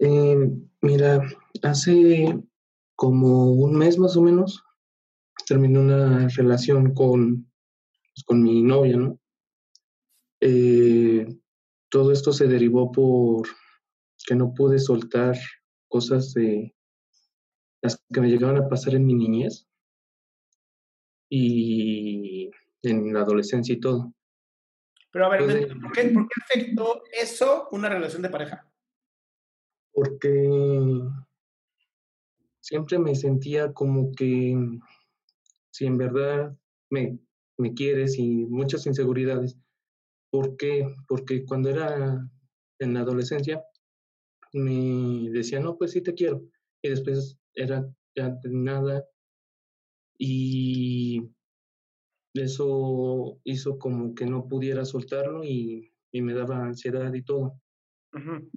Eh, mira, hace como un mes más o menos terminé una relación con, pues, con mi novia, ¿no? Eh, todo esto se derivó por que no pude soltar cosas de las que me llegaban a pasar en mi niñez y en la adolescencia y todo. Pero a ver, Entonces- ¿por qué, por qué afectó eso una relación de pareja? Porque siempre me sentía como que si en verdad me, me quieres y muchas inseguridades. ¿Por qué? Porque cuando era en la adolescencia me decía, no, pues sí te quiero. Y después era ya nada. Y eso hizo como que no pudiera soltarlo y, y me daba ansiedad y todo Ujú.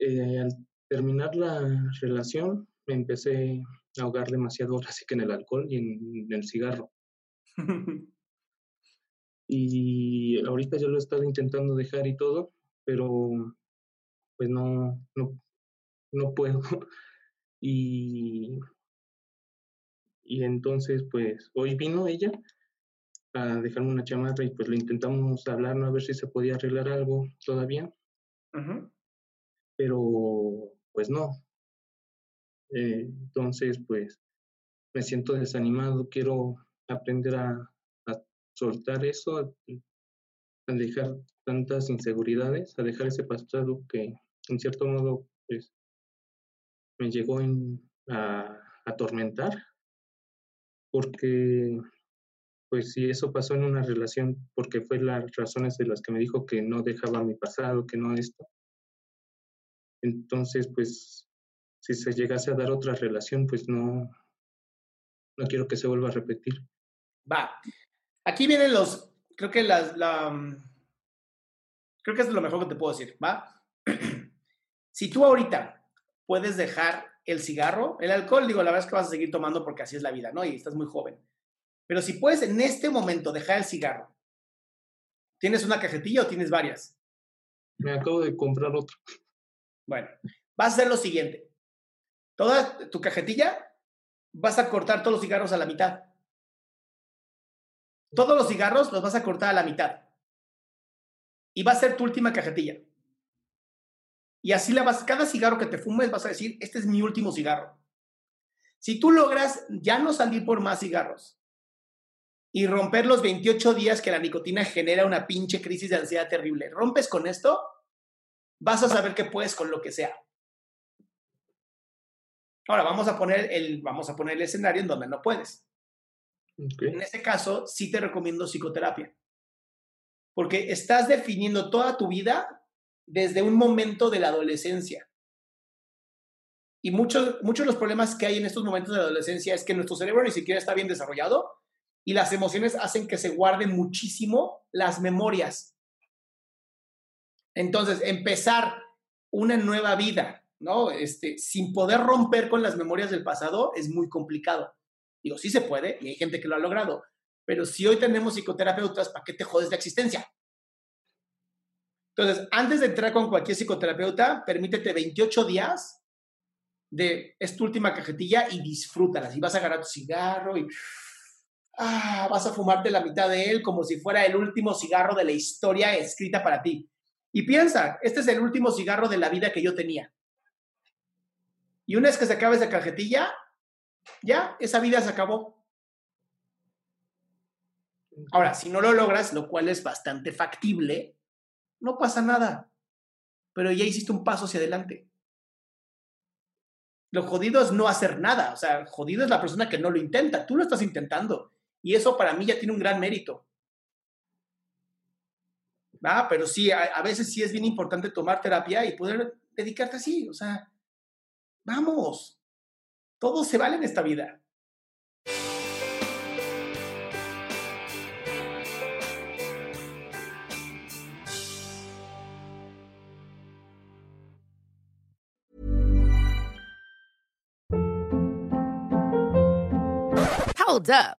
Eh, al terminar la relación me empecé a ahogar demasiado ahora sí que en el alcohol y en, en el cigarro. Y ahorita yo lo he estado intentando dejar y todo, pero pues no, no, no puedo. Y, y entonces pues hoy vino ella a dejarme una chamarra y pues le intentamos hablar, ¿no? A ver si se podía arreglar algo todavía. Pero pues no. Eh, entonces, pues me siento desanimado, quiero aprender a, soltar eso, a, dejar tantas inseguridades, a dejar ese pasado que en cierto modo pues me llegó a atormentar, porque pues si eso pasó en una relación, porque fue las razones de las que me dijo que no dejaba mi pasado, que no esto, entonces, pues, si se llegase a dar otra relación, pues no, no quiero que se vuelva a repetir. Va. Aquí vienen los. Creo que las. La, mm, creo que es lo mejor que te puedo decir. Va. si tú ahorita puedes dejar el cigarro, el alcohol, digo, la verdad es que vas a seguir tomando porque así es la vida, ¿no? Y estás muy joven. Pero si puedes en este momento dejar el cigarro, ¿tienes una cajetilla o tienes varias? Me acabo de comprar otro. Bueno, vas a hacer lo siguiente. Toda tu cajetilla, vas a cortar todos los cigarros a la mitad. Todos los cigarros los vas a cortar a la mitad. Y va a ser tu última cajetilla. Y así la vas, cada cigarro que te fumes vas a decir, este es mi último cigarro. Si tú logras ya no salir por más cigarros y romper los 28 días que la nicotina genera una pinche crisis de ansiedad terrible, rompes con esto, vas a saber que puedes con lo que sea. Ahora vamos a poner el, vamos a poner el escenario en donde no puedes. Ok. En ese caso, sí te recomiendo psicoterapia. Porque estás definiendo toda tu vida desde un momento de la adolescencia. Y muchos, muchos de los problemas que hay en estos momentos de adolescencia es que nuestro cerebro ni siquiera está bien desarrollado y las emociones hacen que se guarden muchísimo las memorias. Entonces, empezar una nueva vida, ¿no? Este, sin poder romper con las memorias del pasado es muy complicado. Digo, sí se puede y hay gente que lo ha logrado, pero si hoy tenemos psicoterapeutas, ¿para qué te jodes la existencia? Entonces, antes de entrar con cualquier psicoterapeuta, permítete 28 días de es tu última cajetilla y disfrútala. Y vas a agarrar tu cigarro y ah, vas a fumarte la mitad de él como si fuera el último cigarro de la historia escrita para ti. Y piensa, este es el último cigarro de la vida que yo tenía. Y una vez que se acabe esa cajetilla, ya, esa vida se acabó. Ahora, si no lo logras, lo cual es bastante factible, no pasa nada. Pero ya hiciste un paso hacia adelante. Lo jodido es no hacer nada. O sea, jodido es la persona que no lo intenta. Tú lo estás intentando. Y eso para mí ya tiene un gran mérito. ¿Va? Pero sí, a, veces sí es bien importante tomar terapia y poder dedicarte así. O sea, vamos. Todo se vale en esta vida. Hold up.